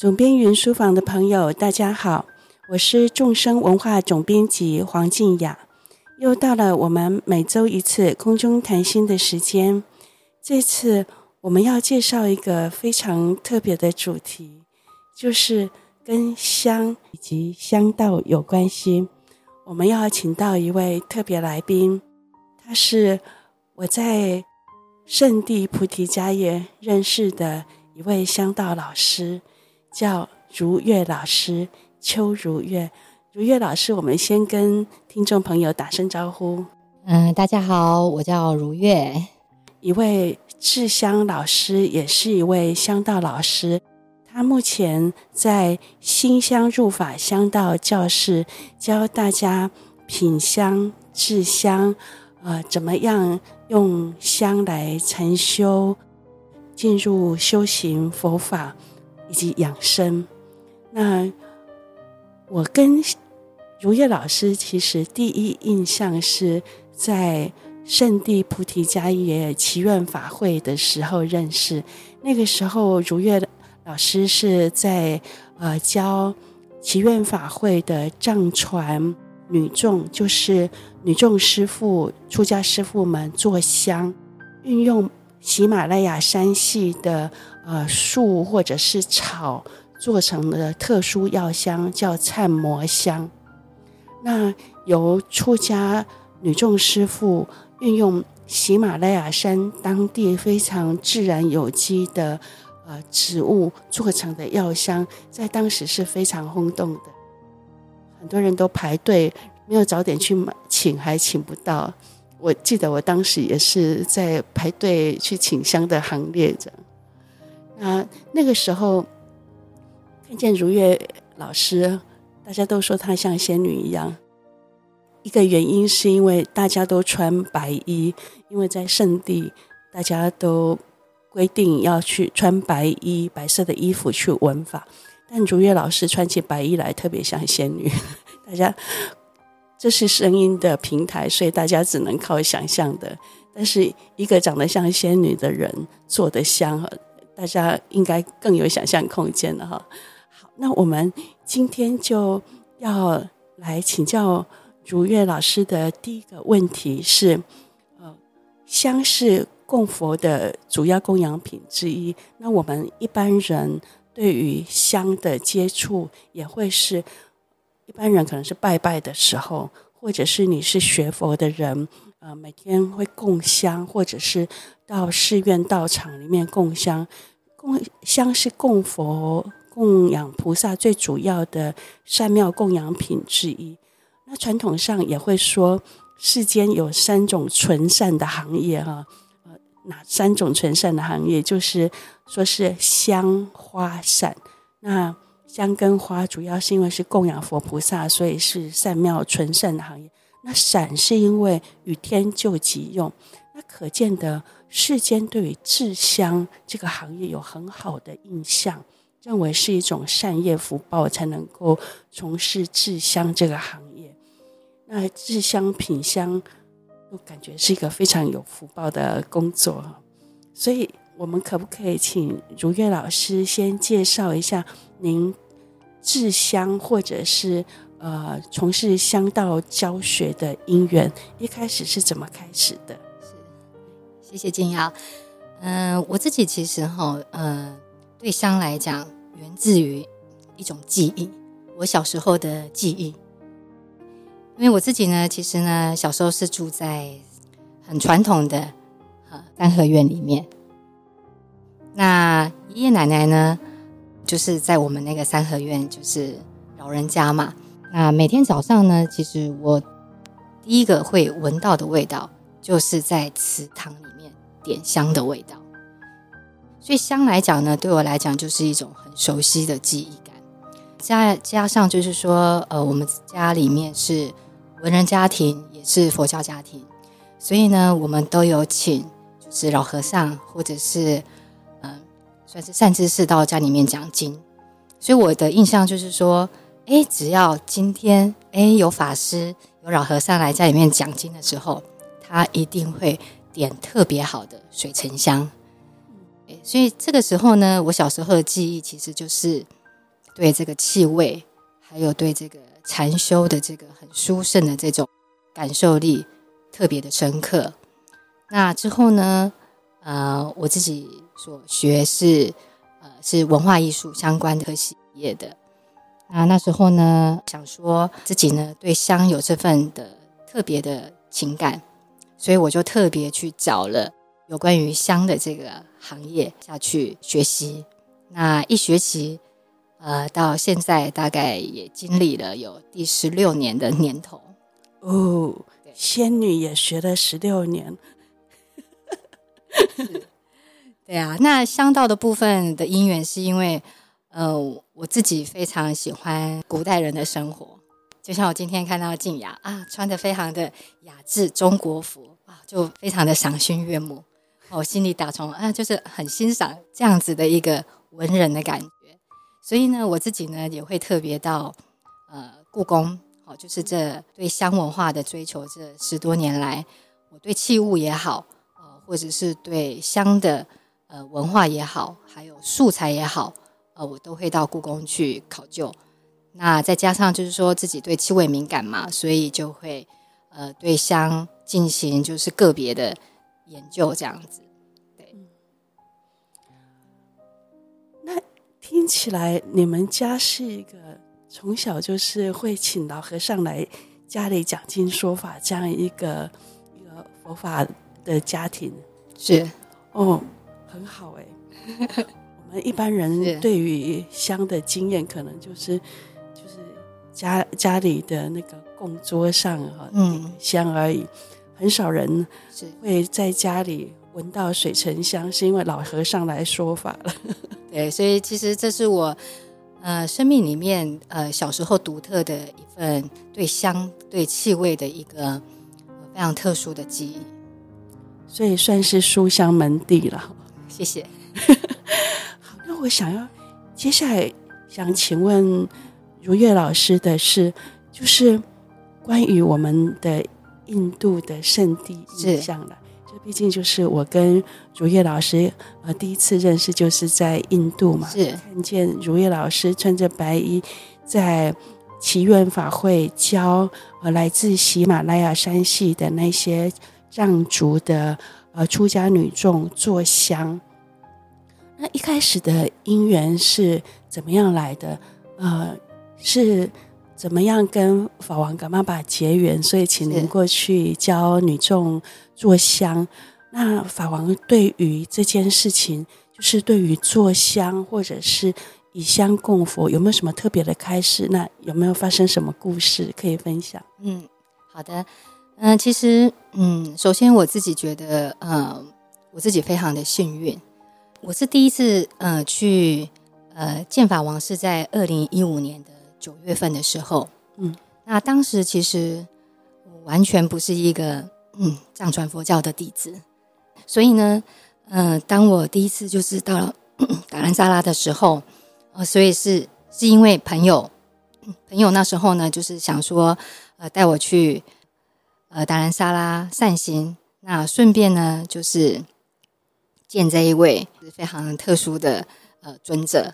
总编云书房的朋友，大家好，我是众生文化总编辑黄静雅。又到了我们每周一次空中谈心的时间。这次我们要介绍一个非常特别的主题，就是跟香以及香道有关系。我们要请到一位特别来宾，他是我在圣地菩提迦园认识的一位香道老师。叫如月老师，邱如月，如月老师，我们先跟听众朋友打声招呼。嗯，大家好，我叫如月，一位制香老师，也是一位香道老师。他目前在新香入法香道教室教大家品香、制香，呃，怎么样用香来禅修，进入修行佛法。以及养生。那我跟如月老师其实第一印象是在圣地菩提迦叶祈愿法会的时候认识。那个时候，如月老师是在呃教祈愿法会的藏传女众，就是女众师傅、出家师傅们做香，运用喜马拉雅山系的。呃，树或者是草做成的特殊药香叫忏摩香。那由出家女众师父运用喜马拉雅山当地非常自然有机的呃植物做成的药香，在当时是非常轰动的，很多人都排队，没有早点去买请还请不到。我记得我当时也是在排队去请香的行列着。啊，那个时候看见如月老师，大家都说她像仙女一样。一个原因是因为大家都穿白衣，因为在圣地，大家都规定要去穿白衣、白色的衣服去闻法。但如月老师穿起白衣来，特别像仙女。大家，这是声音的平台，所以大家只能靠想象的。但是一个长得像仙女的人做的香。大家应该更有想象空间了哈。好，那我们今天就要来请教如月老师的第一个问题是：呃，香是供佛的主要供养品之一。那我们一般人对于香的接触，也会是一般人可能是拜拜的时候，或者是你是学佛的人，呃，每天会供香，或者是到寺院道场里面供香。供香是供佛、供养菩萨最主要的善妙供养品之一。那传统上也会说，世间有三种纯善的行业，哈，呃，哪三种纯善的行业？就是说是香花善。那香跟花主要是因为是供养佛菩萨，所以是善妙纯善的行业。那伞是因为与天救急用。那可见的。世间对于制香这个行业有很好的印象，认为是一种善业福报才能够从事制香这个行业。那制香品香，我感觉是一个非常有福报的工作。所以，我们可不可以请如月老师先介绍一下您制香或者是呃从事香道教学的因缘？一开始是怎么开始的？是谢谢静瑶。嗯、我自己其实哈，呃，对香来讲，源自于一种记忆，我小时候的记忆。因为我自己呢，其实呢，小时候是住在很传统的呃三合院里面。那爷爷奶奶呢，就是在我们那个三合院，就是老人家嘛。那每天早上呢，其实我第一个会闻到的味道，就是在祠堂里面。点香的味道，所以香来讲呢，对我来讲就是一种很熟悉的记忆感。加加上就是说，呃，我们家里面是文人家庭，也是佛教家庭，所以呢，我们都有请就是老和尚或者是嗯、算是善知识到家里面讲经。所以我的印象就是说，哎，只要今天哎有法师有老和尚来家里面讲经的时候，他一定会。点特别好的水沉香，所以这个时候呢，我小时候的记忆其实就是对这个气味，还有对这个禅修的这个很殊胜的这种感受力特别的深刻。那之后呢，呃，我自己所学是呃是文化艺术相关的科系业的。那那时候呢，想说自己呢对香有这份的特别的情感，所以我就特别去找了有关于香的这个行业下去学习。那一学习，呃，到现在大概也经历了有第十六年的年头。哦，仙女也学了十六年。对啊，那香道的部分的因缘是因为，呃，我自己非常喜欢古代人的生活，就像我今天看到静雅啊，穿的非常的雅致中国服啊，就非常的赏心悦目，我心里打从啊，就是很欣赏这样子的一个文人的感觉，所以呢，我自己呢也会特别到呃故宫，哦，就是这对香文化的追求，这十多年来，我对器物也好。呃或者是对香的呃文化也好，还有素材也好，呃，我都会到故宫去考究。那再加上就是说自己对气味敏感嘛，所以就会呃对香进行就是个别的研究这样子。对，那听起来你们家是一个从小就是会请老和尚来家里讲经说法这样一个一个佛法的家庭是哦，很好哎。我 们一般人对于香的经验，可能就是就是家家里的那个供桌上哈，嗯，香而已，很少人会在家里闻到水沉香，是因为老和尚来说法了。对，所以其实这是我呃生命里面呃小时候独特的一份对香对气味的一个非常特殊的记忆。所以算是书香门第了，谢谢。我想要接下来想请问如月老师的是，就是关于我们的印度的圣地印象了。这毕竟就是我跟如月老师呃第一次认识，就是在印度嘛，是看见如月老师穿着白衣在祈愿法会教呃来自喜马拉雅山系的那些。藏族的呃出家女众做香，那一开始的因缘是怎么样来的？呃，是怎么样跟法王噶玛巴结缘？所以请您过去教女众做香。那法王对于这件事情，就是对于做香或者是以香供佛，有没有什么特别的开始？那有没有发生什么故事可以分享？嗯，好的。嗯，其实，嗯，首先我自己觉得，呃，我自己非常的幸运。我是第一次，呃，去，呃，剑法王是在二零一五年的九月份的时候，嗯，那当时其实我完全不是一个，嗯，藏传佛教的弟子，所以呢，呃，当我第一次就是到了 达兰萨拉的时候，呃，所以是是因为朋友，朋友那时候呢，就是想说，呃，带我去。呃，达兰萨拉散心，那顺便呢，就是见这一位非常特殊的呃尊者，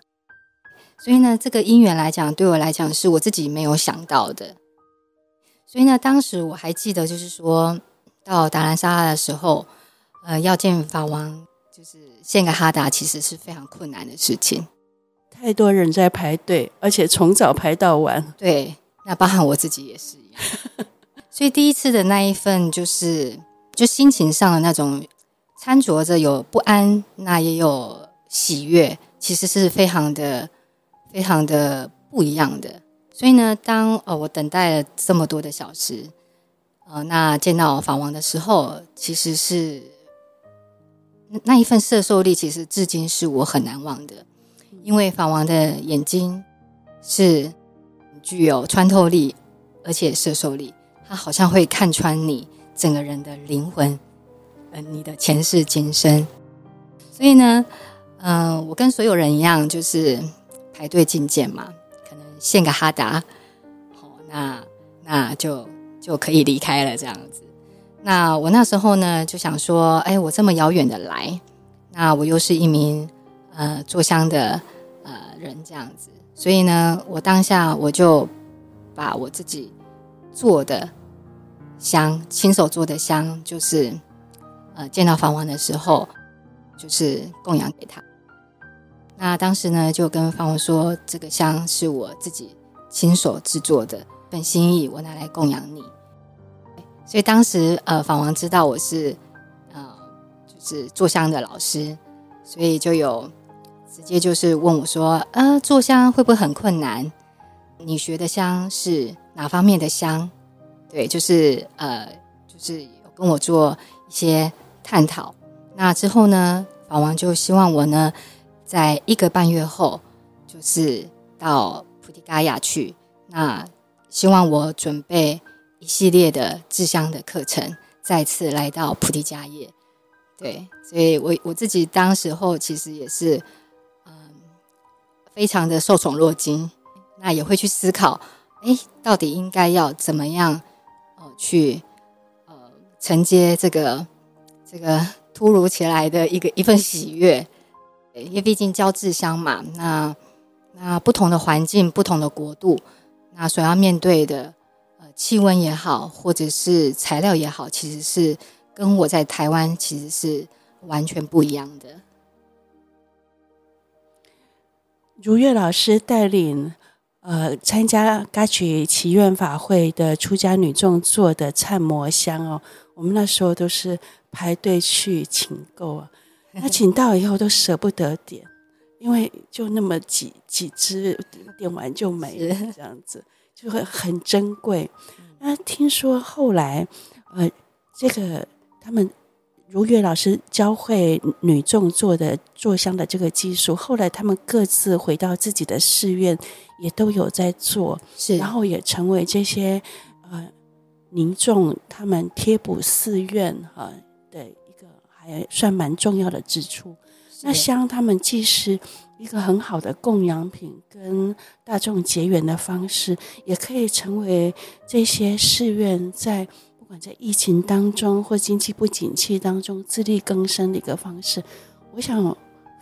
所以呢，这个因缘来讲，对我来讲是我自己没有想到的。所以呢，当时我还记得，就是说到达兰萨拉的时候，呃，要见法王，就是献个哈达，其实是非常困难的事情，太多人在排队，而且从早排到晚。对，那包含我自己也是一样。所以第一次的那一份，就是就心情上的那种掺着着有不安，那也有喜悦，其实是非常的、非常的不一样的。所以呢，当呃我等待了这么多的小时，呃，那见到法王的时候，其实是那一份摄受力，其实至今是我很难忘的，因为法王的眼睛是具有穿透力，而且摄受力。他好像会看穿你整个人的灵魂，你的前世今生。所以呢，嗯、我跟所有人一样，就是排队觐见嘛，可能献个哈达，好，那那就就可以离开了这样子。那我那时候呢，就想说，哎，我这么遥远的来，那我又是一名呃做香的呃人这样子。所以呢，我当下我就把我自己做的香，亲手做的香，就是呃见到法王的时候，就是供养给他。那当时呢，就跟法王说，这个香是我自己亲手制作的，本心意，我拿来供养你。所以当时呃，法王知道我是呃，就是做香的老师，所以就有直接就是问我说，呃，做香会不会很困难？你学的香是哪方面的香？对，就是呃，就是有跟我做一些探讨。那之后呢，法王就希望我呢。在一个半月后，就是到菩提伽亚去。那希望我准备一系列的制香的课程，再次来到菩提迦叶。对，所以我我自己当时候其实也是，嗯，非常的受宠若惊。那也会去思考，哎，到底应该要怎么样，呃，去呃承接这个这个突如其来的一个一份喜悦。因为毕竟教制香嘛，那那不同的环境、不同的国度，那所要面对的呃气温也好，或者是材料也好，其实是跟我在台湾其实是完全不一样的。如月老师带领呃参加嘎曲祈愿法会的出家女众做的忏摩香哦，我们那时候都是排队去请购啊。那请到以后都舍不得点，因为就那么几几只，点完就没了，这样子就会很珍贵。那听说后来，呃，这个他们如月老师教会女众做的做香的这个技术，后来他们各自回到自己的寺院，也都有在做，是，然后也成为这些呃民众他们贴补寺院哈。呃也算蛮重要的支出。那香他们既是一个很好的供养品，跟大众结缘的方式，也可以成为这些寺院在不管在疫情当中或经济不景气当中自力更生的一个方式。我想法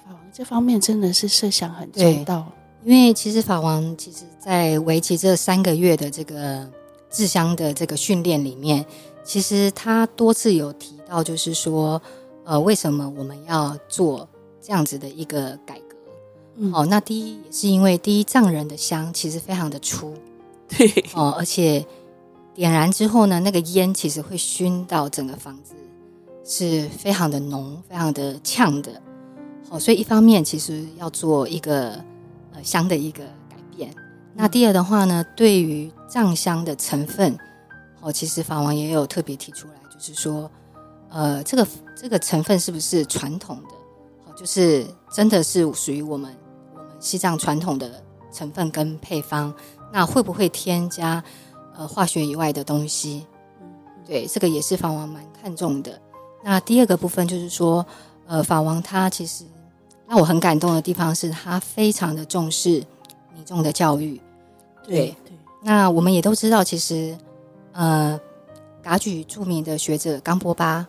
王这方面真的是设想很周到，因为其实法王其实在为期这三个月的这个制香的这个训练里面，其实他多次有提到，就是说。呃，为什么我们要做这样子的一个改革？嗯、哦，那第一也是因为第一藏人的香其实非常的粗，对哦，而且点燃之后呢，那个烟其实会熏到整个房子，是非常的浓、非常的呛的。哦，所以一方面其实要做一个呃香的一个改变。嗯、那第二的话呢，对于藏香的成分，哦，其实法王也有特别提出来，就是说。呃，这个这个成分是不是传统的？好，就是真的是属于我们我们西藏传统的成分跟配方。那会不会添加呃化学以外的东西？对，这个也是法王蛮看重的。那第二个部分就是说，呃，法王他其实让我很感动的地方是他非常的重视民众的教育。对对，对，那我们也都知道，其实呃，噶举著名的学者冈波巴。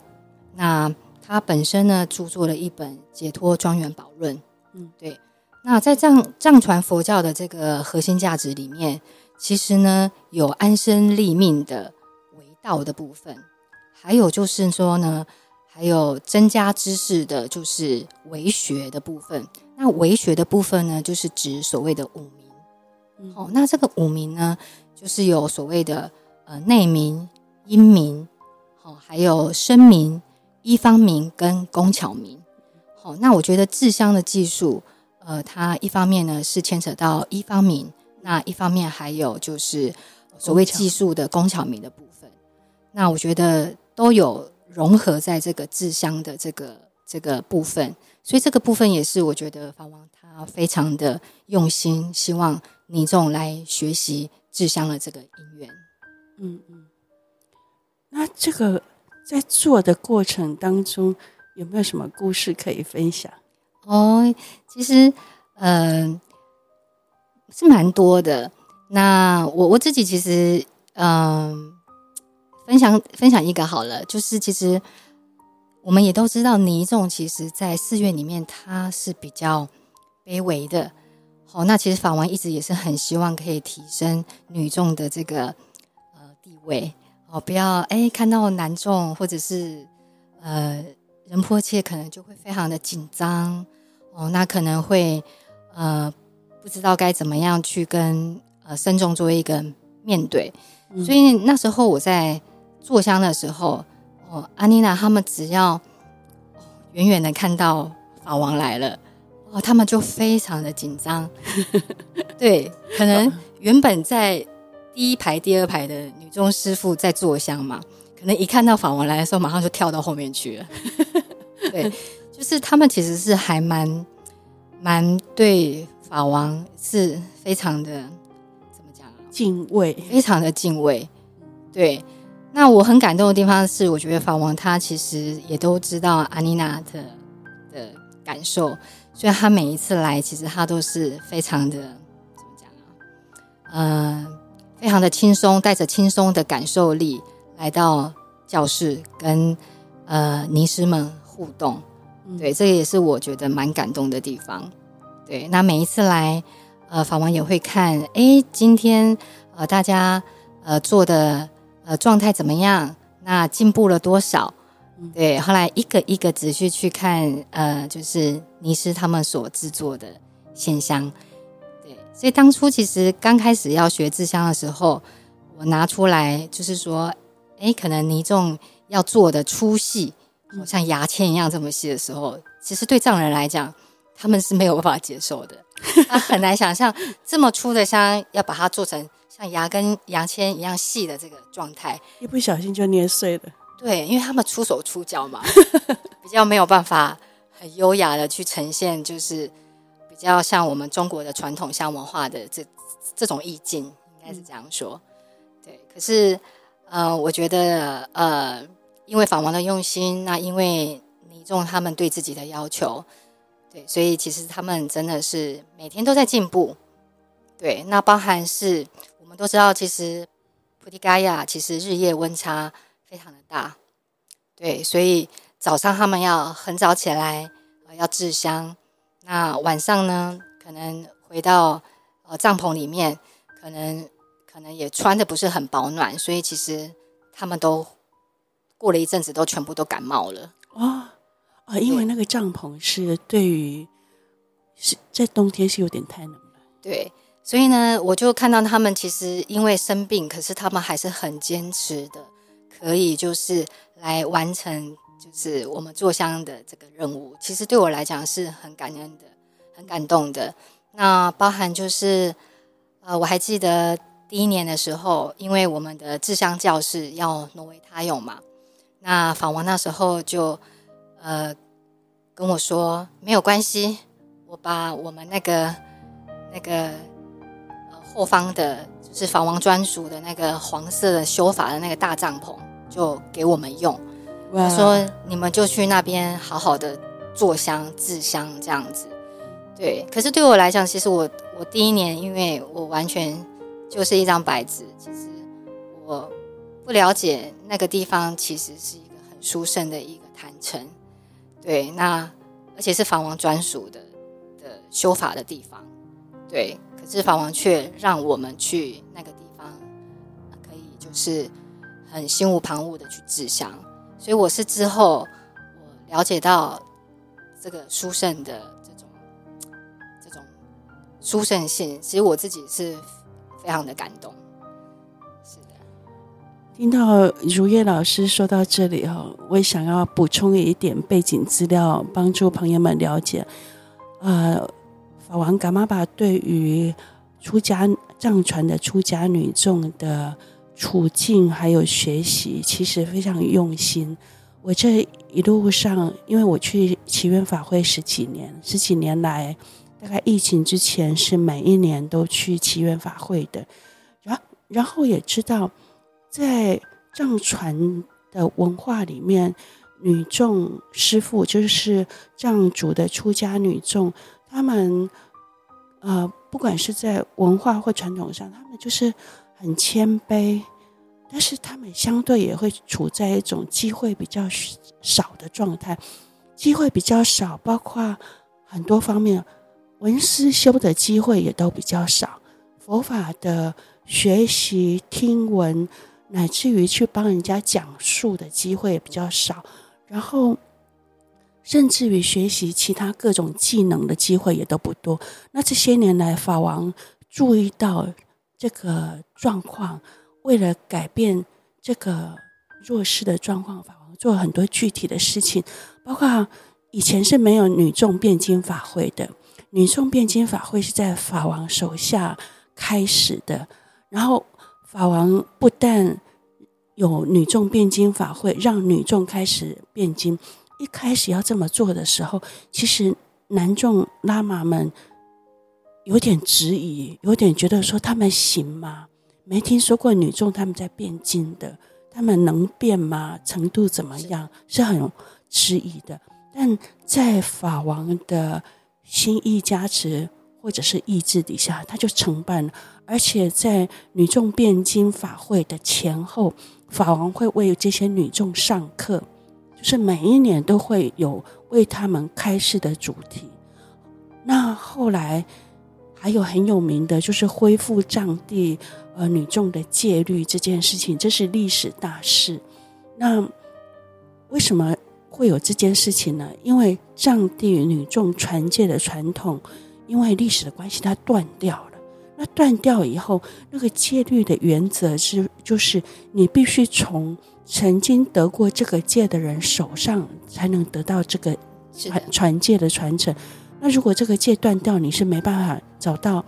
那他本身呢，著作了一本《解脱庄园宝论》。嗯，对。那在藏藏传佛教的这个核心价值里面，其实呢有安身立命的为道的部分，还有就是说呢，还有增加知识的，就是为学的部分。那为学的部分呢，就是指所谓的五明。嗯、哦，那这个五明呢，就是有所谓的呃内明、因明，哦，还有声明。医方明跟工巧明，好，那我觉得制香的技术，呃，它一方面呢是牵扯到一方明，那一方面还有就是所谓技术的工巧明的部分，那我觉得都有融合在这个制香的这个这个部分，所以这个部分也是我觉得法王他非常的用心，希望民众来学习制香的这个因缘。嗯嗯，那这个。在做的过程当中，有没有什么故事可以分享？哦，其实，嗯、是蛮多的。那我我自己其实，嗯、分享分享一个好了，就是其实我们也都知道，尼众其实在寺院里面他是比较卑微的。好，那其实法王一直也是很希望可以提升女众的这个呃地位哦，不要哎看到男众或者是呃人迫切可能就会非常的紧张哦，那可能会呃不知道该怎么样去跟呃僧众做一个面对，嗯、所以那时候我在坐香的时候哦，安妮娜他们只要远远的看到法王来了。哦，他们就非常的紧张，对，可能原本在第一排、第二排的女中师傅在坐香嘛，可能一看到法王来的时候，马上就跳到后面去了。对，就是他们其实是还蛮蛮对法王是非常的怎么讲啊？敬畏，非常的敬畏。对，那我很感动的地方是，我觉得法王他其实也都知道阿妮娜的的感受。所以他每一次来，其实他都是非常的怎么讲啊？呃，非常的轻松，带着轻松的感受力来到教室跟呃尼师们互动。对，这也是我觉得蛮感动的地方。对，那每一次来，呃，法王也会看，哎，今天呃大家呃做的呃状态怎么样？那进步了多少？对，后来一个一个仔细去看，呃，就是尼师他们所制作的线香。对，所以当初其实刚开始要学制香的时候，我拿出来就是说，哎，可能尼众要做的粗细，像牙签一样这么细的时候，其实对藏人来讲，他们是没有办法接受的，他很难想象这么粗的香要把它做成像牙跟牙签一样细的这个状态，一不小心就捏碎了。对，因为他们出手出脚嘛，比较没有办法很优雅的去呈现，就是比较像我们中国的传统香文化的这这种意境，应该是这样说。对，可是呃，我觉得呃，因为法王的用心，那因为尼众他们对自己的要求，对，所以其实他们真的是每天都在进步。对，那包含是我们都知道，其实菩提伽亚其实日夜温差。非常的大，对，所以早上他们要很早起来，要制香。那晚上呢，可能回到呃帐篷里面，可能可能也穿的不是很保暖，所以其实他们都过了一阵子，都全部都感冒了。啊啊，因为那个帐篷是对于是在冬天是有点太冷了。对，所以呢，我就看到他们其实因为生病，可是他们还是很坚持的。可以就是来完成，就是我们做香的这个任务。其实对我来讲是很感恩的，很感动的。那包含就是，呃，我还记得第一年的时候，因为我们的制香教室要挪为他用嘛，那法王那时候就呃跟我说没有关系，我把我们那个那个呃后方的。就是法王专属的那个黄色的修法的那个大帐篷，就给我们用。他说：“你们就去那边好好的做香、制香这样子。”对。可是对我来讲，其实我我第一年，因为我完全就是一张白纸，其实我不了解那个地方，其实是一个很殊胜的一个坛城。对，那而且是法王专属的的修法的地方。对。可是法王却让我们去那个地方，可以就是很心无旁骛的去制香。所以我是之后我了解到这个殊胜的这种这种殊胜性，其实我自己是非常的感动。是的，听到如叶老师说到这里哈，我也想要补充一点背景资料，帮助朋友们了解。呃。法王噶玛巴对于出家藏传的出家女众的处境还有学习，其实非常用心。我这一路上，因为我去祈愿法会十几年，十几年来，大概疫情之前是每一年都去祈愿法会的。然，然后也知道，在藏传的文化里面，女众师父就是藏族的出家女众。他们，呃，不管是在文化或传统上，他们就是很谦卑，但是他们相对也会处在一种机会比较少的状态，机会比较少，包括很多方面。文思修的机会也都比较少，佛法的学习、听闻，乃至于去帮人家讲述的机会也比较少，然后甚至于学习其他各种技能的机会也都不多。那这些年来，法王注意到这个状况，为了改变这个弱势的状况，法王做了很多具体的事情，包括以前是没有女众辩经法会的。女众辩经法会是在法王手下开始的，然后法王不但有女众辩经法会，让女众开始辩经。一开始要这么做的时候，其实男众拉玛们有点质疑，有点觉得说他们行吗？没听说过女众他们在变经的，他们能变吗？程度怎么样？是很质疑的。但在法王的心意加持或者是意志底下，他就承办了。而且在女众变经法会的前后，法王会为这些女众上课，就是每一年都会有为他们开示的主题。那后来还有很有名的，就是恢复藏地呃女众的戒律这件事情，这是历史大事。那为什么？会有这件事情呢？因为藏地女众传戒的传统，因为历史的关系，它断掉了。那断掉以后，那个戒律的原则是，就是你必须从曾经得过这个戒的人手上，才能得到这个传传戒的传承。那如果这个戒断掉，你是没办法找到，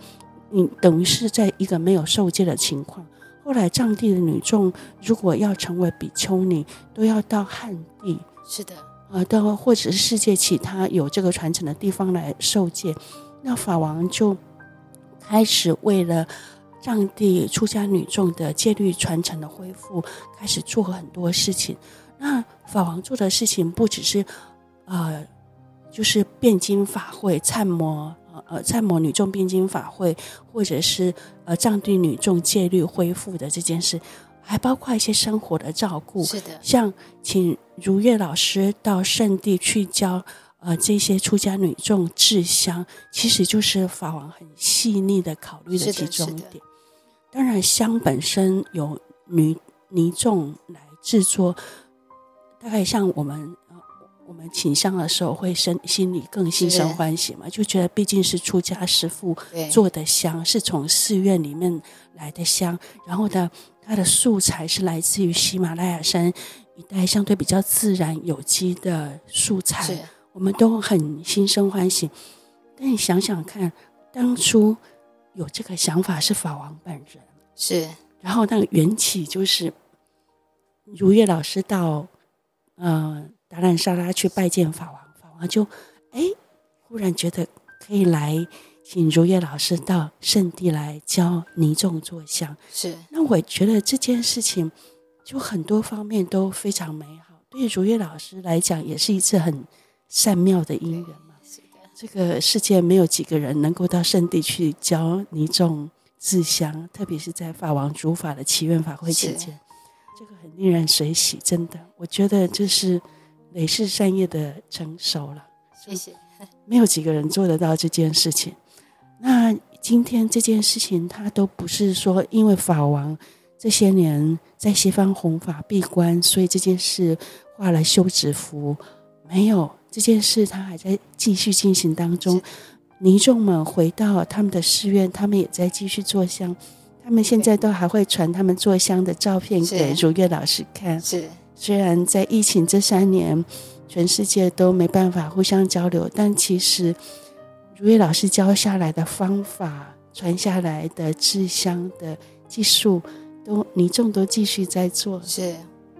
你等于是在一个没有受戒的情况。后来藏地的女众如果要成为比丘尼，都要到汉地。是的，呃，到或者是世界其他有这个传承的地方来受戒，那法王就开始为了藏地出家女众的戒律传承的恢复，开始做很多事情。那法王做的事情不只是呃，就是辩经法会、参摩呃呃参摩女众辩经法会，或者是呃藏地女众戒律恢复的这件事。还包括一些生活的照顾，是的，像请如月老师到圣地去教呃这些出家女众制香，其实就是法王很细腻的考虑的其中一点。当然，香本身有女尼众来制作，大概像我们呃我们请香的时候会生心里更心生欢喜嘛，就觉得毕竟是出家师父做的香，是从寺院里面来的香，然后呢。它的素材是来自于喜马拉雅山一带相对比较自然有机的素材，我们都很心生欢喜。但你想想看，当初有这个想法是法王本人，是，然后那个缘起就是如月老师到呃达兰萨拉去拜见法王，法王就哎忽然觉得可以来。请如月老师到圣地来教尼众做香，是。那我觉得这件事情就很多方面都非常美好，对如月老师来讲也是一次很善妙的姻缘嘛。是的，这个世界没有几个人能够到圣地去教尼众自香，特别是在法王主法的祈愿法会期间，这个很令人随喜。真的，我觉得这是累世善业的成熟了。谢谢，没有几个人做得到这件事情。那今天这件事情，他都不是说因为法王这些年在西方弘法闭关，所以这件事画了休止符。没有这件事，他还在继续进行当中。尼众们回到他们的寺院，他们也在继续做香。他们现在都还会传他们做香的照片给如月老师看。是，虽然在疫情这三年，全世界都没办法互相交流，但其实。如月老师教下来的方法，传下来的制香的技术，都你众多继续在做，是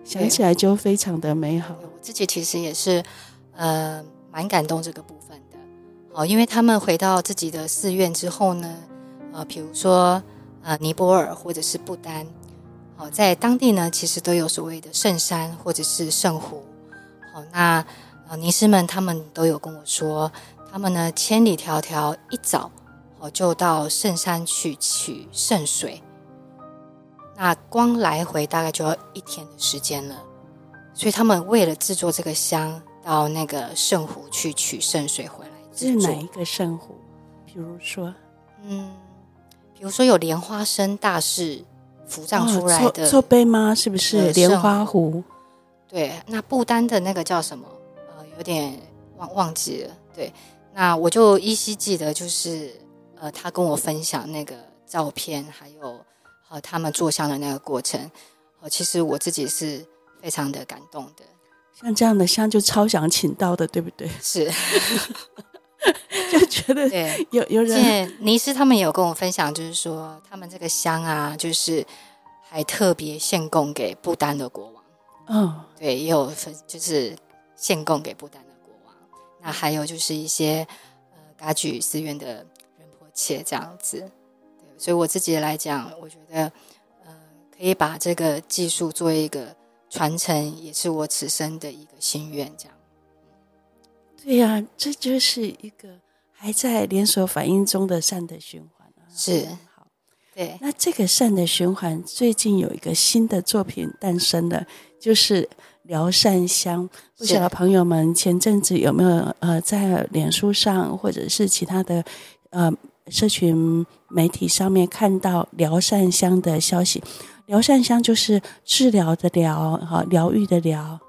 想起来就非常的美好。我自己其实也是，呃，蛮感动这个部分的。哦，因为他们回到自己的寺院之后呢，呃，比如说呃尼泊尔或者是不丹，哦，在当地呢，其实都有所谓的圣山或者是圣湖。好，那呃尼师们他们都有跟我说。他们呢，千里迢迢一早哦，就到圣山去取圣水。那光来回大概就要一天的时间了。所以他们为了制作这个香，到那个圣湖去取圣水回来。这是哪一个圣湖？比如说，嗯，比如说有莲花生大士扶葬出来的哦、座杯吗？是不是莲花湖？对，那不丹的那个叫什么？呃，有点忘忘记了。对，那我就依稀记得，就是呃，他跟我分享那个照片，还有和他们做香的那个过程。呃，其实我自己是非常的感动的。像这样的香就超想请到的，对不对？是，就觉得对有有人，尼斯他们也有跟我分享，就是说他们这个香啊，就是还特别献供给不丹的国王。嗯、哦，对，也有分，就是献供给不丹的国王。那还有就是一些呃噶举寺院的仁波切这样子。对，所以我自己来讲，我觉得呃可以把这个技术做一个。传承也是我此生的一个心愿，这样。对呀、啊，这就是一个还在连锁反应中的善的循环啊。是，好，对。那这个善的循环最近有一个新的作品诞生了，就是疗善香。不晓得朋友们前阵子有没有呃在脸书上或者是其他的呃社群媒体上面看到疗善香的消息？疗善香就是治疗的疗，哈，疗愈的疗，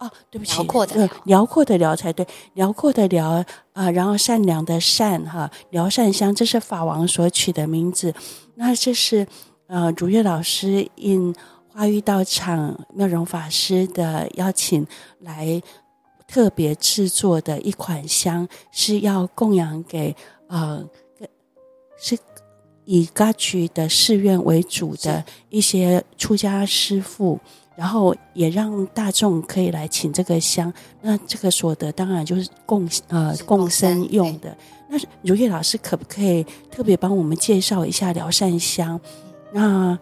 哦，对不起，辽阔的对，辽阔的辽才对，辽阔的辽啊、呃，然后善良的善，哈，辽善香，这是法王所取的名字。那这是呃，如月老师应花玉道场妙容法师的邀请来特别制作的一款香，是要供养给呃，是。以噶曲的寺院为主的一些出家师父，然后也让大众可以来请这个香。那这个所得当然就是共呃共生用的。那如月老师可不可以特别帮我们介绍一下疗善香？那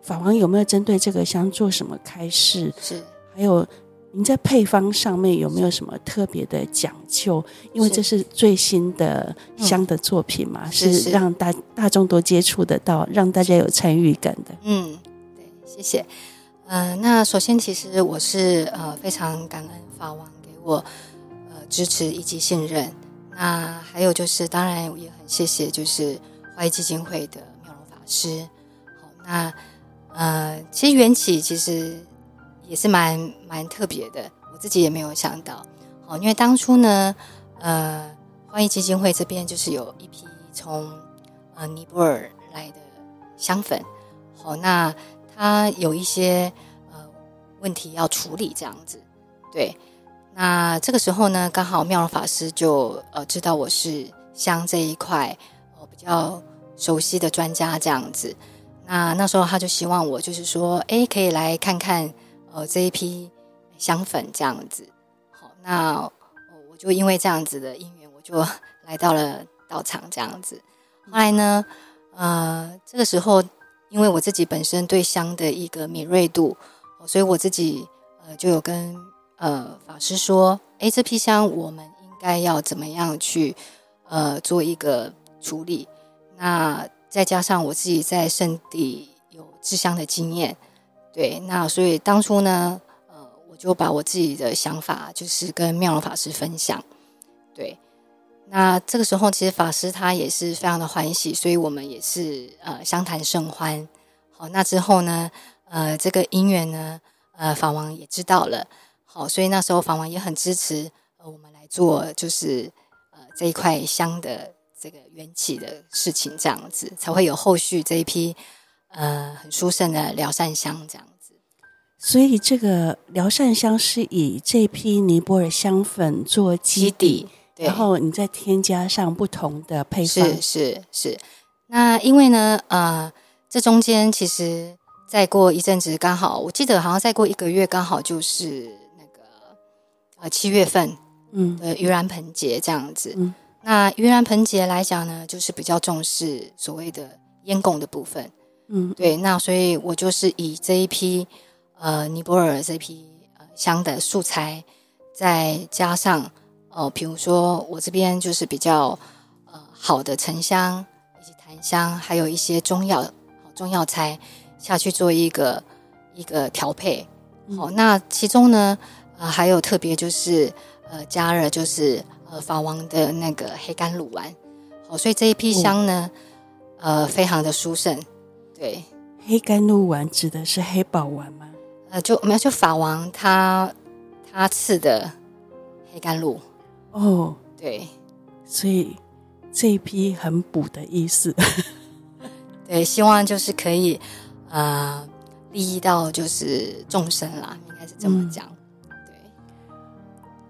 法王有没有针对这个香做什么开示？是，还有。您在配方上面有没有什么特别的讲究？因为这是最新的香的作品嘛，是，是让大大众都接触得到，让大家有参与感的。嗯，对，谢谢。呃，那首先，其实我是呃非常感恩法王给我呃支持以及信任。那还有就是，当然也很谢谢就是花艺基金会的妙容法师。好，那呃，其实缘起其实。也是蛮蛮特别的，我自己也没有想到，好，因为当初呢，呃，花艺基金会这边就是有一批从呃尼泊尔来的香粉，好、那他有一些呃问题要处理，这样子，对，那这个时候呢，刚好妙容法师就呃知道我是香这一块我、呃、比较熟悉的专家，这样子，那那时候他就希望我就是说，哎，可以来看看。呃，这一批香粉这样子，好，那我就因为这样子的因缘，我就来到了道场这样子。后来呢，呃，这个时候因为我自己本身对香的一个敏锐度，所以我自己呃就有跟呃法师说，诶，这批香我们应该要怎么样去呃做一个处理？那再加上我自己在圣地有制香的经验。对，那所以当初呢，呃，我就把我自己的想法，就是跟妙容法师分享。对，那这个时候其实法师他也是非常的欢喜，所以我们也是呃相谈甚欢。好，那之后呢，呃，这个因缘呢，呃，法王也知道了。好，所以那时候法王也很支持，呃，我们来做就是呃这一块香的这个缘起的事情，这样子才会有后续这一批。呃，很殊胜的疗善香这样子，所以这个疗善香是以这批尼泊尔香粉做基底，基底然后你再添加上不同的配方。是是是。那因为呢，呃，这中间其实再过一阵子，刚好我记得好像再过一个月，刚好就是那个呃七月份，嗯，呃，盂兰盆节这样子。嗯，那盂兰盆节来讲呢，就是比较重视所谓的烟供的部分。嗯，对，那所以我就是以这一批呃尼泊尔这批呃香的素材，再加上哦、呃，比如说我这边就是比较呃好的沉香以及檀香，还有一些中药中药材下去做一个一个调配。好、嗯，那其中呢呃还有特别就是呃加了就是呃法王的那个黑甘露丸。好，所以这一批香呢，哦、呃，非常的殊胜。对，黑甘露丸指的是黑宝丸吗？呃，就没有，就法王他他赐的黑甘露。哦，对，所以这一批很补的意思。对，希望就是可以呃利益到就是众生啦，应该是这么讲。嗯、对，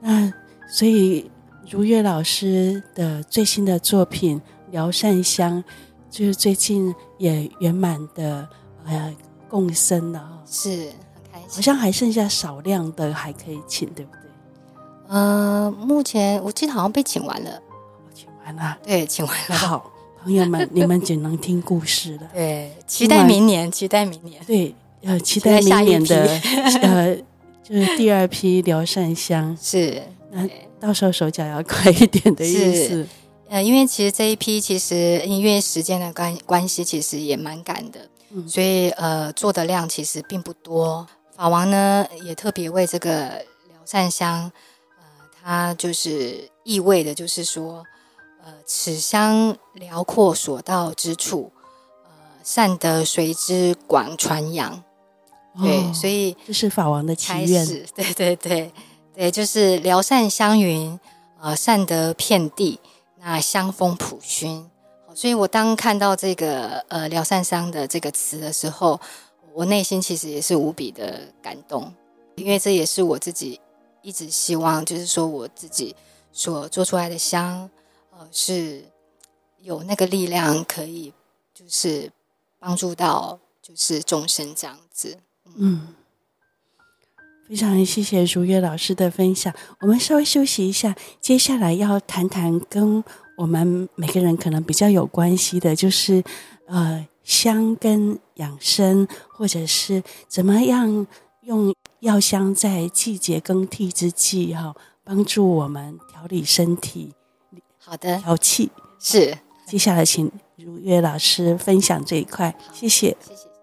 那所以如月老师的最新的作品《疗善香》，就是最近也圆满的呃共生了哈，是很开心。好像还剩下少量的还可以请，对不对？呃，目前我记得好像被请完了，请完了，对，请完了。好。朋友们，你们只能听故事了。对，期待明年，期待明年。对，呃，期待明年的 呃，就是第二批疗善香。是，那到时候手脚要快一点的意思。呃，因为其实这一批其实因为时间的关关系，其实也蛮赶的，嗯、所以呃，做的量其实并不多。法王呢也特别为这个疗善香，呃，它就是意味的，就是说。呃，此香辽阔所到之处，呃，善德随之广传扬。对，哦、所以这是法王的祈愿。对对对对，就是辽善香云，呃，善德遍地，那香风普熏。所以我当看到这个呃辽善香的这个词的时候，我内心其实也是无比的感动，因为这也是我自己一直希望，就是说我自己所做出来的香。呃，是有那个力量可以，就是帮助到就是众生这样子。嗯，非常谢谢如月老师的分享。我们稍微休息一下，接下来要谈谈跟我们每个人可能比较有关系的，就是呃香跟养生，或者是怎么样用药香在季节更替之际哈，帮助我们调理身体。好的，调气是。接下来，请如月老师分享这一块，谢谢。谢谢。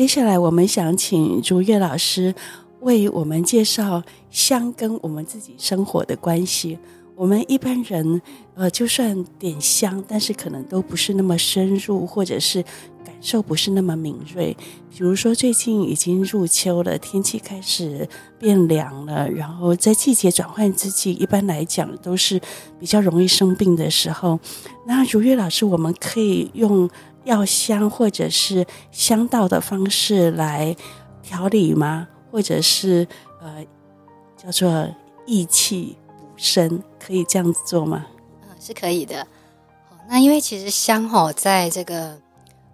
接下来，我们想请如月老师为我们介绍香跟我们自己生活的关系。我们一般人，呃，就算点香，但是可能都不是那么深入，或者是感受不是那么敏锐。比如说，最近已经入秋了，天气开始变凉了，然后在季节转换之际，一般来讲都是比较容易生病的时候。那如月老师，我们可以用。药香或者是香道的方式来调理吗？或者是呃叫做益气补身，可以这样子做吗？嗯，是可以的。那因为其实香哈，在这个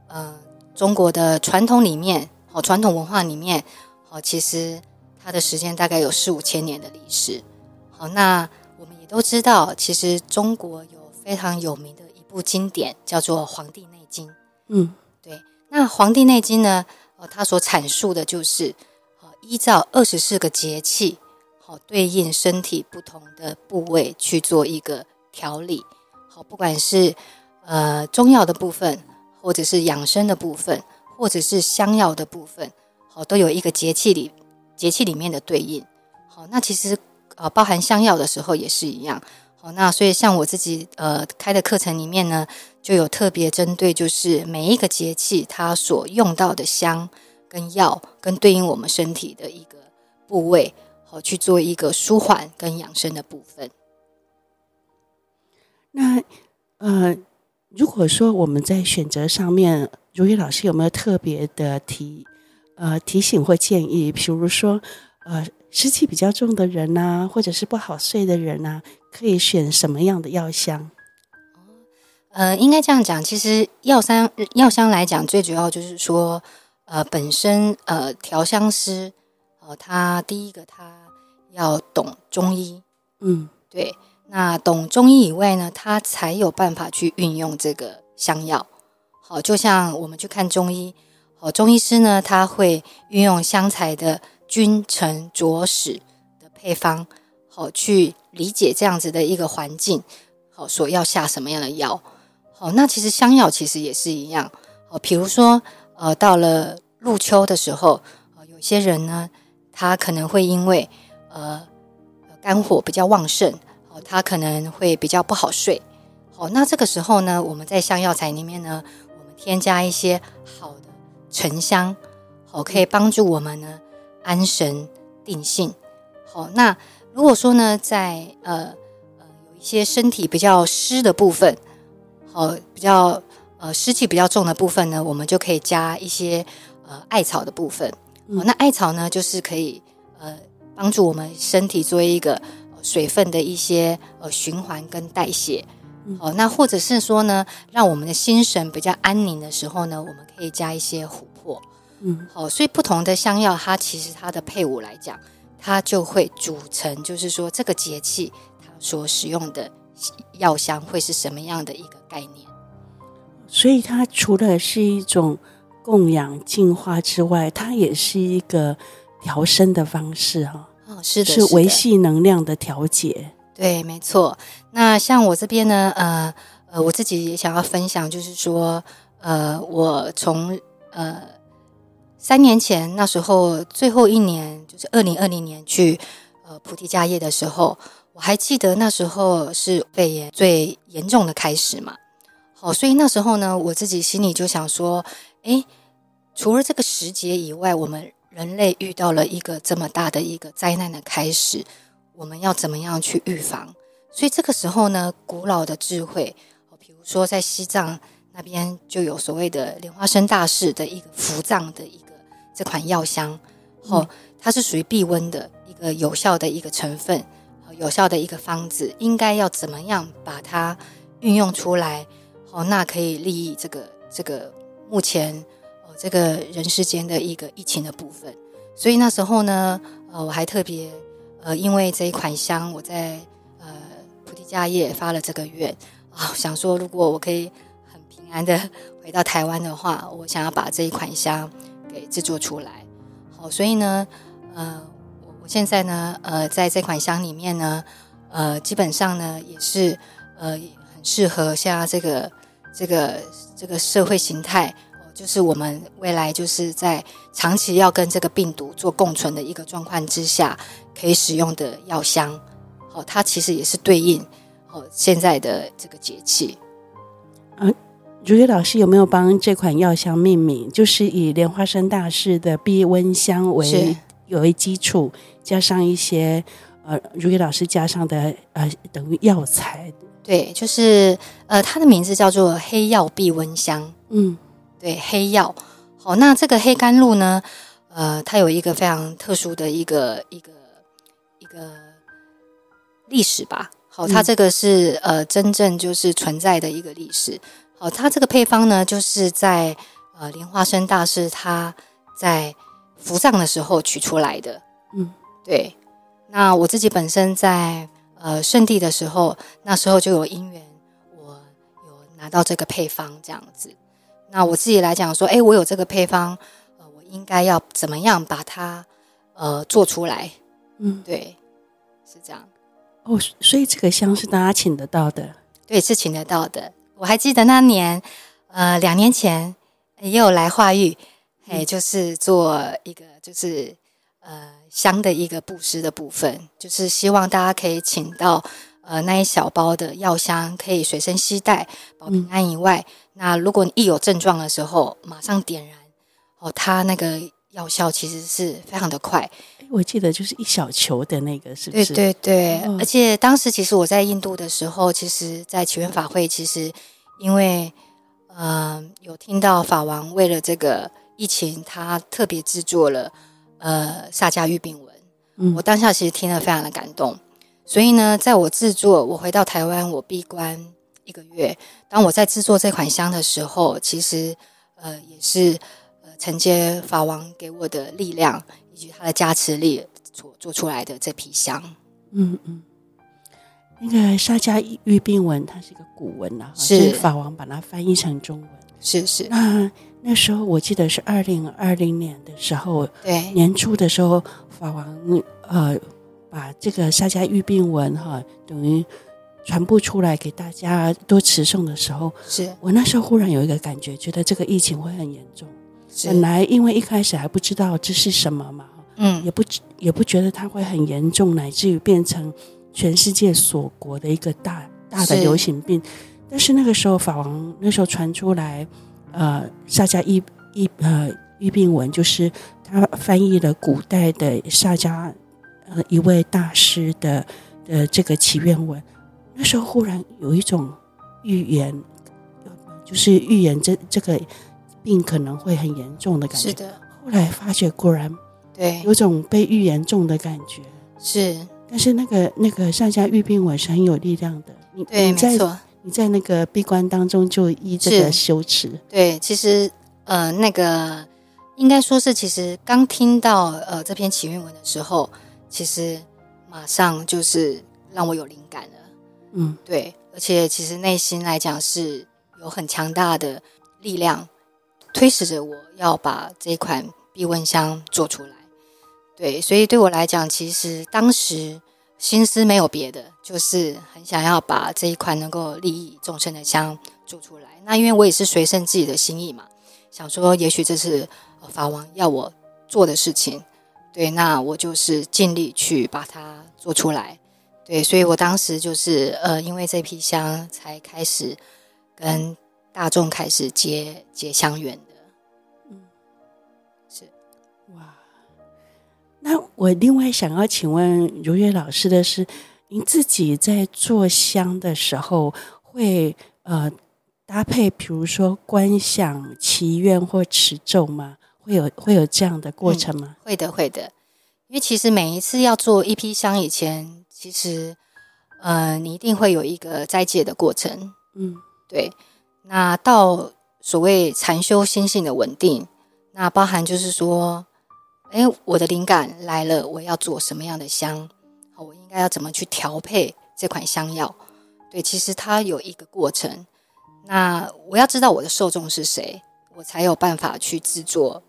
呃中国的传统里面，哦传统文化里面，哦其实它的时间大概有四五千年的历史。好，那我们也都知道，其实中国有非常有名的部经典，叫做《黄帝内经》。嗯，对。那《黄帝内经》呢？呃，它所阐述的就是，呃，依照二十四个节气，好对应身体不同的部位去做一个调理。好，不管是呃中药的部分，或者是养生的部分，或者是香药的部分，好，都有一个节气里节气里面的对应。好，那其实呃包含香药的时候也是一样。那所以像我自己呃开的课程里面呢。就有特别针对，就是每一个节气它所用到的香跟药，跟对应我们身体的一个部位，好去做一个舒缓跟养生的部分。那呃，如果说我们在选择上面，如月老师有没有特别的提呃提醒或建议？比如说呃湿气比较重的人呐、啊，或者是不好睡的人呐、啊，可以选什么样的药香？呃，应该这样讲，其实药香药香来讲，最主要就是说，呃，本身呃调香师哦、呃，他第一个他要懂中医，嗯，对。那懂中医以外呢，他才有办法去运用这个香药。好，就像我们去看中医，好，中医师呢，他会运用香材的君臣佐使的配方，好，去理解这样子的一个环境，好，所要下什么样的药。好，那其实香药其实也是一样。好，比如说，呃，到了入秋的时候，有些人呢，他可能会因为呃肝火比较旺盛。他可能会比较不好睡，好，那这个时候呢，我们在香药材里面呢，我们添加一些好的沉香，好，可以帮助我们呢安神定性。好，那如果说呢，在呃呃有一些身体比较湿的部分，好，比较呃湿气比较重的部分呢，我们就可以加一些呃艾草的部分。哦，那艾草呢，就是可以呃帮助我们身体做一个。水分的一些呃循环跟代谢，好、嗯，那或者是说呢，让我们的心神比较安宁的时候呢，我们可以加一些琥珀，嗯，好，所以不同的香药，它其实它的配伍来讲，它就会组成，就是说这个节气它所使用的药香会是什么样的一个概念。所以它除了是一种供养净化之外，它也是一个调身的方式哈。哦，是的，是维系能量的调节。对，没错。那像我这边呢，呃呃，我自己也想要分享，就是说，呃，我从呃三年前那时候最后一年，就是二零二零年去呃菩提迦叶的时候，我还记得那时候是肺炎最严重的开始嘛。好，所以那时候呢，我自己心里就想说，诶，除了这个时节以外，我们。人类遇到了一个这么大的一个灾难的开始，我们要怎么样去预防？所以这个时候呢，古老的智慧，比如说在西藏那边就有所谓的莲花生大士的一个伏藏的一这款药香，哦，它是属于避温的一个有效的一个成分，有效的一个方子，应该要怎么样把它运用出来？哦，那可以利益这个这个目前哦。这个人世间的一个疫情的部分，所以那时候呢，呃，我还特别呃，因为这一款香，我在呃菩提迦叶发了这个愿啊，想说如果我可以很平安的回到台湾的话，我想要把这一款香给制作出来。好，所以呢，呃，我我现在呢，呃，在这款香里面呢，呃，基本上呢也是呃很适合像这个这个这个社会形态。就是我们未来就是在长期要跟这个病毒做共存的一个状况之下，可以使用的药香，好，它其实也是对应哦现在的这个节气。嗯，如月老师有没有帮这款药香命名？就是以莲花生大师的避瘟香为有为基础，加上一些呃，如月老师加上的呃，等于药材。对，就是呃，它的名字叫做黑药避瘟香。嗯。对，黑药，好，那这个黑甘露呢？呃，它有一个非常特殊的一个一个一个历史吧。好，它这个是呃真正就是存在的一个历史。好，它这个配方呢，就是在呃莲花生大师他在服葬的时候取出来的。嗯，对。那我自己本身在呃圣地的时候，那时候就有因缘，我有拿到这个配方这样子。那我自己来讲说，哎，我有这个配方，呃，我应该要怎么样把它呃做出来？嗯，对，是这样。哦，所以这个香是大家请得到的？对，是请得到的。我还记得那年，呃，两年前也有来化育，哎，就是做一个就是呃香的一个布施的部分，就是希望大家可以请到。呃，那一小包的药香可以随身携带，保平安以外，嗯、那如果你一有症状的时候，马上点燃哦，它那个药效其实是非常的快。我记得就是一小球的那个，是不是？对对对，哦、而且当时其实我在印度的时候，其实，在祈愿法会，其实因为呃有听到法王为了这个疫情，他特别制作了呃萨迦玉柄纹，嗯，我当下其实听了非常的感动。所以呢，在我制作，我回到台湾，我闭关一个月。当我在制作这款香的时候，其实呃也是呃承接法王给我的力量以及他的加持力所做出来的这批香。嗯嗯，那个沙迦玉病文，它是一个古文啊，是法王把它翻译成中文。是是。那那时候我记得是二零二零年的时候，对年初的时候，法王呃。把这个沙迦玉病文哈，等于传播出来给大家多持诵的时候，是我那时候忽然有一个感觉，觉得这个疫情会很严重。本来因为一开始还不知道这是什么嘛，嗯，也不也不觉得它会很严重，乃至于变成全世界锁国的一个大大的流行病。但是那个时候法王那时候传出来，呃，萨迦玉玉呃玉并文就是他翻译了古代的萨迦。呃，一位大师的的这个祈愿文，那时候忽然有一种预言，就是预言这这个病可能会很严重的感觉。是的。后来发觉果然，对，有种被预言中的感觉。是。但是那个那个上下玉病文是很有力量的。你对，你在没错。你在那个闭关当中就依这个修持。对，其实呃，那个应该说是，其实刚听到呃这篇祈愿文的时候。其实马上就是让我有灵感了，嗯，对，而且其实内心来讲是有很强大的力量推使着我要把这一款碧温香做出来，对，所以对我来讲，其实当时心思没有别的，就是很想要把这一款能够利益众生的香做出来。那因为我也是随顺自己的心意嘛，想说也许这是法王要我做的事情。对，那我就是尽力去把它做出来。对，所以我当时就是呃，因为这批香才开始跟大众开始结结香缘那我另外想要请问如月老师的是，您自己在做香的时候会呃搭配，比如说观想、祈愿或持咒吗？会有会有这样的过程吗？嗯，会的，会的。因为其实每一次要做一批香以前，其实呃，你一定会有一个斋戒的过程。嗯，对。那到所谓禅修心性的稳定，那包含就是说，哎，我的灵感来了，我要做什么样的香？我应该要怎么去调配这款香药？对，其实它有一个过程。那我要知道我的受众是谁，我才有办法去制作，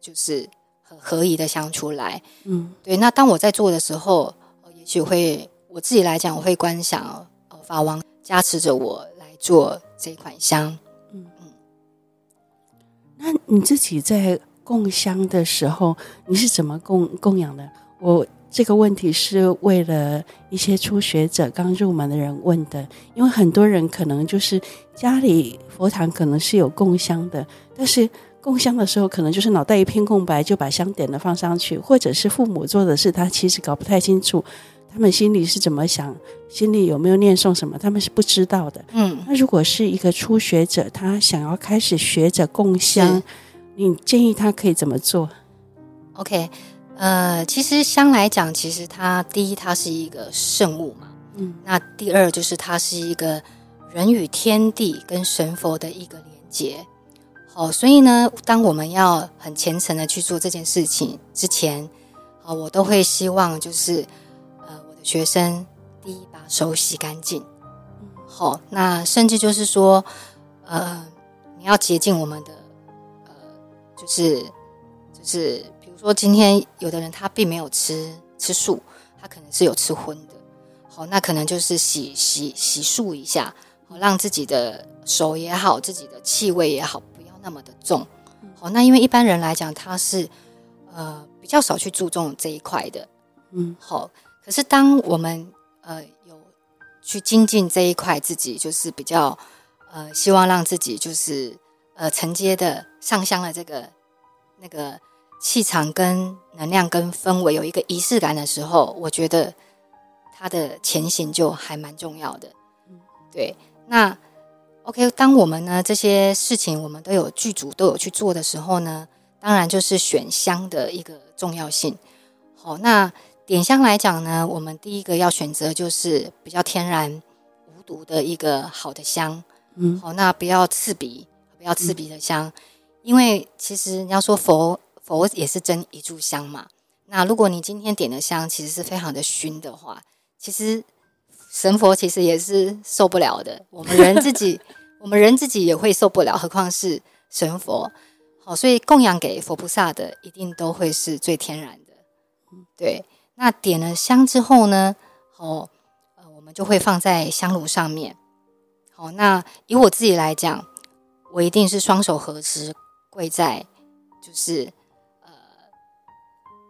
就是很合宜的香出来。嗯，对。那当我在做的时候，也许会我自己来讲，我会观想法王加持着我来做这款香。嗯嗯。那你自己在供香的时候，你是怎么供供养的？我这个问题是为了一些初学者刚入门的人问的，因为很多人可能就是家里佛堂可能是有供香的，但是。供香的时候，可能就是脑袋一片空白，就把香点了放上去，或者是父母做的事，他其实搞不太清楚，他们心里是怎么想，心里有没有念诵什么，他们是不知道的。嗯，那如果是一个初学者，他想要开始学着供香，你建议他可以怎么做？OK，呃，其实香来讲，其实它第一，它是一个圣物嘛，嗯，那第二就是它是一个人与天地跟神佛的一个连接。哦，所以呢，当我们要很虔诚的去做这件事情之前，啊，我都会希望就是，呃，我的学生第一把手洗干净。好，那甚至就是说，呃，你要洁净我们的，呃，就是就是，比如说今天有的人他并没有吃吃素，他可能是有吃荤的，好，那可能就是洗洗洗漱一下，好，让自己的手也好，自己的气味也好。不要那么的重，好，那因为一般人来讲，他是呃比较少去注重这一块的，嗯，好。可是当我们呃有去精进这一块，自己就是比较呃希望让自己就是呃承接的上香的这个那个气场跟能量跟氛围有一个仪式感的时候，我觉得它的前行就还蛮重要的，嗯，对，那。OK，当我们呢这些事情我们都有剧组都有去做的时候呢，当然就是选香的一个重要性。好，那点香来讲呢，我们第一个要选择就是比较天然无毒的一个好的香。嗯，好，那不要刺鼻，要刺鼻的香，因为其实你要说佛佛也是真一炷香嘛。那如果你今天点的香其实是非常的熏的话，其实神佛其实也是受不了的。我们人自己，我们人自己也会受不了，何况是神佛。好，所以供养给佛菩萨的一定都会是最天然的。对。那点了香之后呢，哦，呃，我们就会放在香炉上面。好，那以我自己来讲，我一定是双手合十，跪在，就是呃，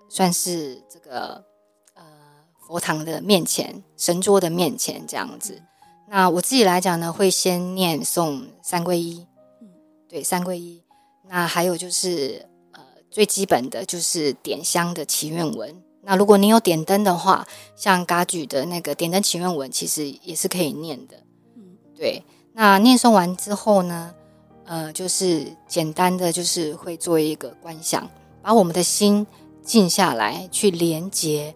算是这个呃佛堂的面前，神桌的面前这样子。那我自己来讲呢，会先念诵三皈依，对，三皈依。那还有就是呃最基本的就是点香的祈愿文。那如果你有点灯的话，像嘎举的那个点灯祈愿文，其实也是可以念的。对，那念诵完之后呢，呃，就是简单的，就是会做一个观想，把我们的心静下来，去连接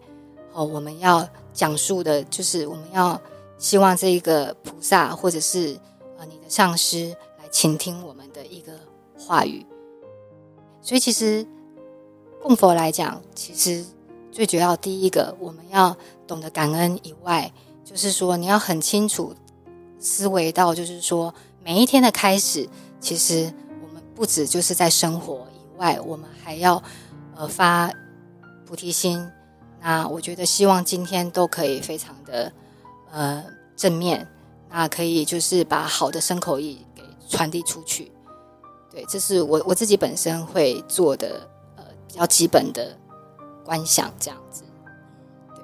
哦，我们要讲述的，就是我们要希望这一个菩萨或者是呃你的上师来倾听我们的一个话语。所以，其实供佛来讲，其实最主要第一个，我们要懂得感恩以外，就是说你要很清楚。思维到，就是说，每一天的开始，其实我们不止就是在生活以外，我们还要呃发菩提心。那我觉得，希望今天都可以非常的呃正面，那可以就是把好的身口意给传递出去。对，这是我我自己本身会做的呃比较基本的观想这样子。对，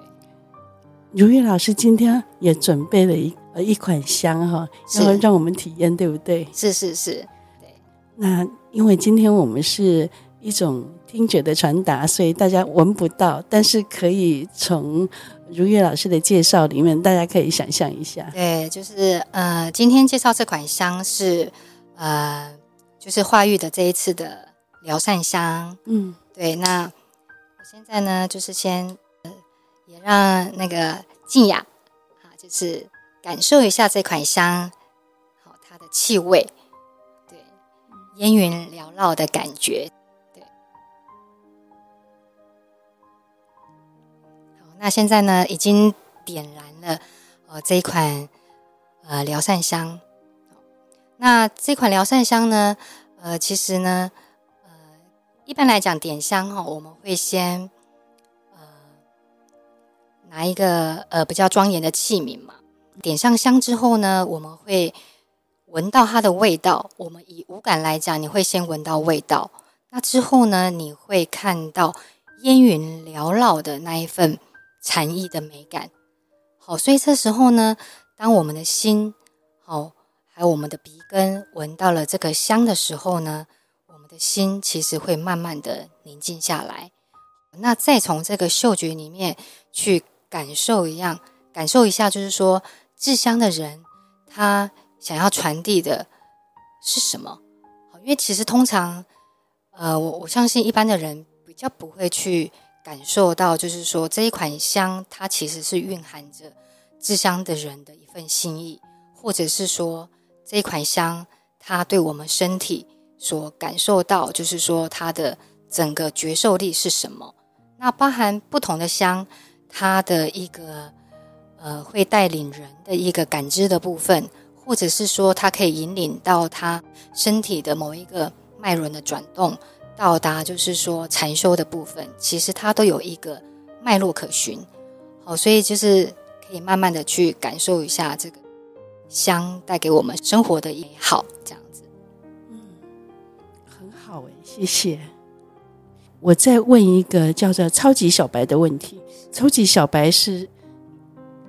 如月老师今天也准备了一。呃，一款香哈，然后让我们体验，对不对？是是是，对。那因为今天我们是一种听觉的传达，所以大家闻不到，但是可以从如月老师的介绍里面，大家可以想象一下。对，就是呃，今天介绍这款香是呃，就是化育的这一次的疗善香。嗯，对。那我现在呢，就是先、呃、也让那个静雅啊，就是。感受一下这款香，好，它的气味，对，烟云缭绕的感觉，对。好，那现在呢，已经点燃了呃这一款呃疗善香。那这款疗善香呢，呃，其实呢，呃，一般来讲点香哈，我们会先呃拿一个呃比较庄严的器皿嘛。点上香之后呢，我们会闻到它的味道。我们以五感来讲，你会先闻到味道。那之后呢，你会看到烟云缭绕的那一份禅意的美感。好，所以这时候呢，当我们的心，好，还有我们的鼻根闻到了这个香的时候呢，我们的心其实会慢慢的宁静下来。那再从这个嗅觉里面去感受一样，感受一下，就是说。制香的人，他想要传递的是什么？因为其实通常，呃，我我相信一般的人比较不会去感受到，就是说这一款香，它其实是蕴含着制香的人的一份心意，或者是说这一款香，它对我们身体所感受到，就是说它的整个觉受力是什么？那包含不同的香，它的一个。呃，会带领人的一个感知的部分，或者是说，它可以引领到他身体的某一个脉轮的转动，到达就是说禅修的部分，其实它都有一个脉络可循。好，所以就是可以慢慢的去感受一下这个香带给我们生活的美好，这样子。嗯，很好诶，谢谢。我再问一个叫做“超级小白”的问题，“超级小白”是。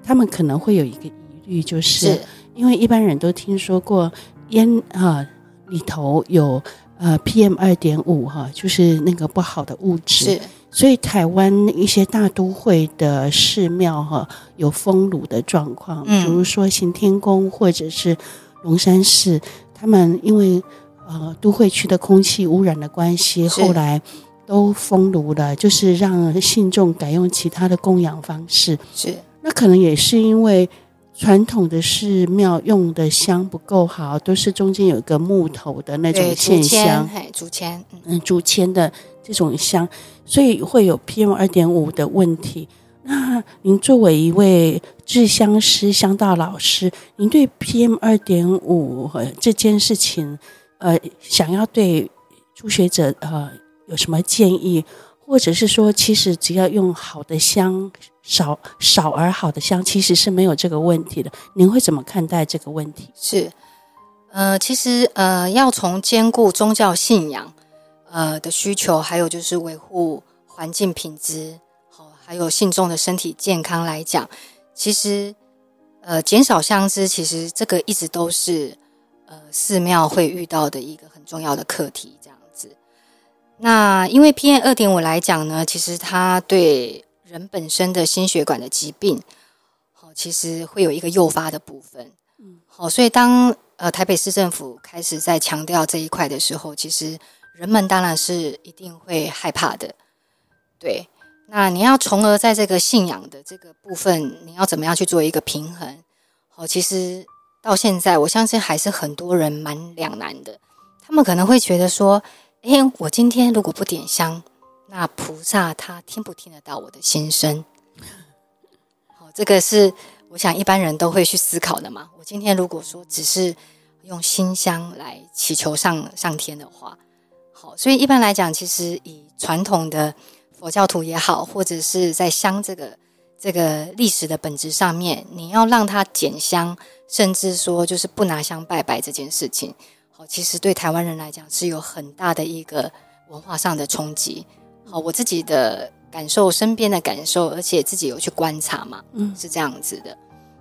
他们可能会有一个疑虑，就是。因为一般人都听说过烟啊里头有呃 PM 二点五哈，就是那个不好的物质，是。所以台湾一些大都会的寺庙哈有封炉的状况，比如说行天宫或者是龙山寺，他们因为呃都会区的空气污染的关系，后来都封炉了，就是让信众改用其他的供养方式，是。那可能也是因为传统的寺庙用的香不够好，都是中间有一个木头的那种线香，竹签，嗯，竹签的这种香，所以会有 PM 二点五的问题。那您作为一位制香师、香道老师，您对 PM 二点五这件事情，呃，想要对初学者呃有什么建议？或者是说，其实只要用好的香，少少而好的香，其实是没有这个问题的。您会怎么看待这个问题？是，呃，其实呃，要从兼顾宗教信仰呃的需求，还有就是维护环境品质，好，还有信众的身体健康来讲，其实呃，减少香枝，其实这个一直都是呃寺庙会遇到的一个很重要的课题，那因为 PM 二点五来讲呢，其实它对人本身的心血管的疾病，好，其实会有一个诱发的部分，嗯，好，所以当呃台北市政府开始在强调这一块的时候，其实人们当然是一定会害怕的，对。那你要从而在这个信仰的这个部分，你要怎么样去做一个平衡？好，其实到现在，我相信还是很多人蛮两难的，他们可能会觉得说。诶，我今天如果不点香，那菩萨他听不听得到我的心声？好，这个是我想一般人都会去思考的嘛。我今天如果说只是用心香来祈求上上天的话，好，所以一般来讲，其实以传统的佛教徒也好，或者是在香这个这个历史的本质上面，你要让他减香，甚至说就是不拿香拜拜这件事情。好，其实对台湾人来讲是有很大的一个文化上的冲击。好，我自己的感受，身边的感受，而且自己有去观察嘛，嗯，是这样子的。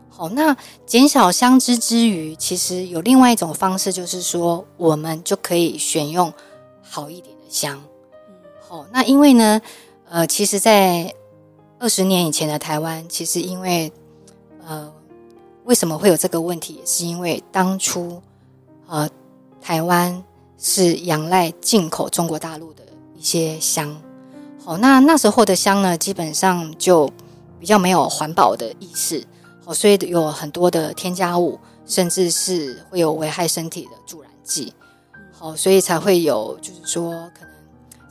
好，那减少相知之余，其实有另外一种方式，就是说我们就可以选用好一点的香。好，那因为呢，呃，其实，在二十年以前的台湾，其实因为呃，为什么会有这个问题，也是因为当初呃。台湾是仰赖进口中国大陆的一些香，好，那那时候的香呢，基本上就比较没有环保的意识，好，所以有很多的添加物，甚至是会有危害身体的助燃剂，好，所以才会有就是说可能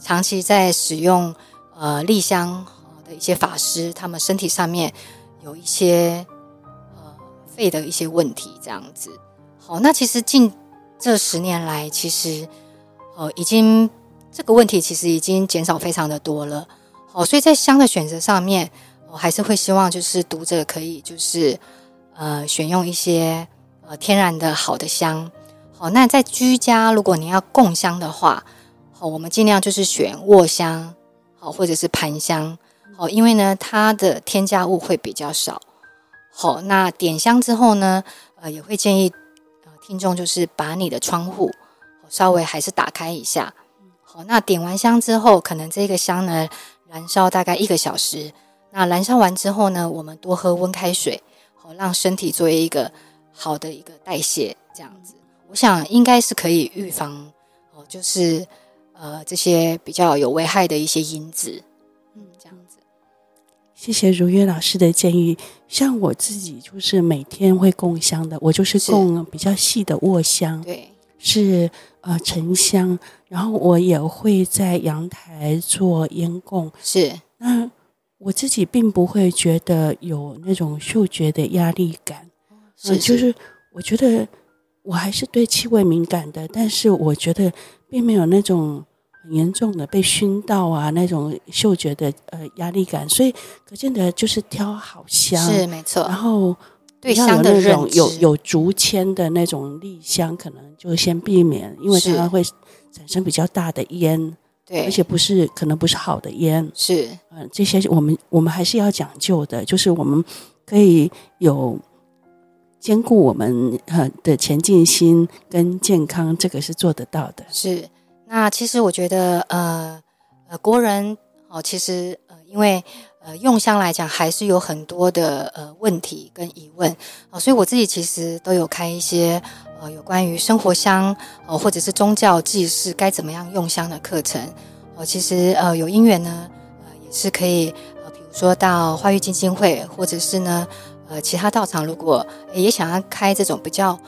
长期在使用呃立香的一些法师，他们身体上面有一些呃肺的一些问题，这样子，好，那其实近。这十年来，其实，呃，已经这个问题其实已经减少非常的多了。好，所以在香的选择上面，我还是会希望就是读者可以就是呃选用一些呃天然的好的香。好，那在居家如果你要供香的话，好，我们尽量就是选卧香，好，或者是盘香，好，因为呢它的添加物会比较少。好，那点香之后呢，呃，也会建议。听众就是把你的窗户稍微还是打开一下，好，那点完香之后，可能这个香呢燃烧大概一个小时。那燃烧完之后呢，我们多喝温开水，好，让身体作为一个好的一个代谢，这样子，我想应该是可以预防哦，就是呃这些比较有危害的一些因子，嗯，这样子。谢谢如月老师的建议。像我自己就是每天会供香的，我就是供比较细的卧香，对，是呃沉香，然后我也会在阳台做烟供，是。那我自己并不会觉得有那种嗅觉的压力感，是，是、呃，就是我觉得我还是对气味敏感的，但是我觉得并没有那种。很严重的被熏到啊，那种嗅觉的呃压力感，所以可见的就是挑好香是没错。然后对香的那种有有竹签的那种立香，可能就先避免，因为它会产生比较大的烟，对，而且不是可能不是好的烟，是。嗯、呃，这些我们我们还是要讲究的，就是我们可以有兼顾我们呃的前进心跟健康，这个是做得到的，是。那其实我觉得，呃，呃，国人哦，其实呃，因为呃，用香来讲，还是有很多的呃问题跟疑问啊，所以我自己其实都有开一些呃有关于生活香哦或者是宗教祭祀该怎么样用香的课程。哦，其实呃有因缘呢，呃也是可以呃，比如说到花育基金会，或者是呢呃其他道场如果也想要开这种比较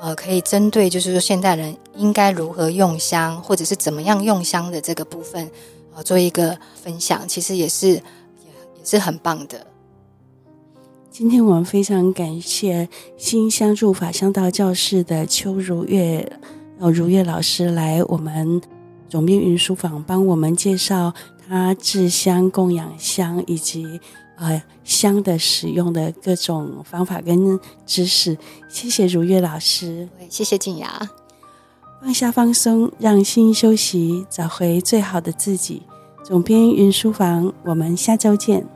呃可以针对就是说现代人应该如何用香或者是怎么样用香的这个部分，呃做一个分享，其实也是也也是很棒的。今天我们非常感谢新香入法香道教室的邱如月，呃，如月老师来我们总编云书房帮我们介绍他制香、供养香以及呃香的使用的各种方法跟知识。谢谢如月老师，谢谢静雅。放下放松，让心休息，找回最好的自己。总编云书房，我们下周见。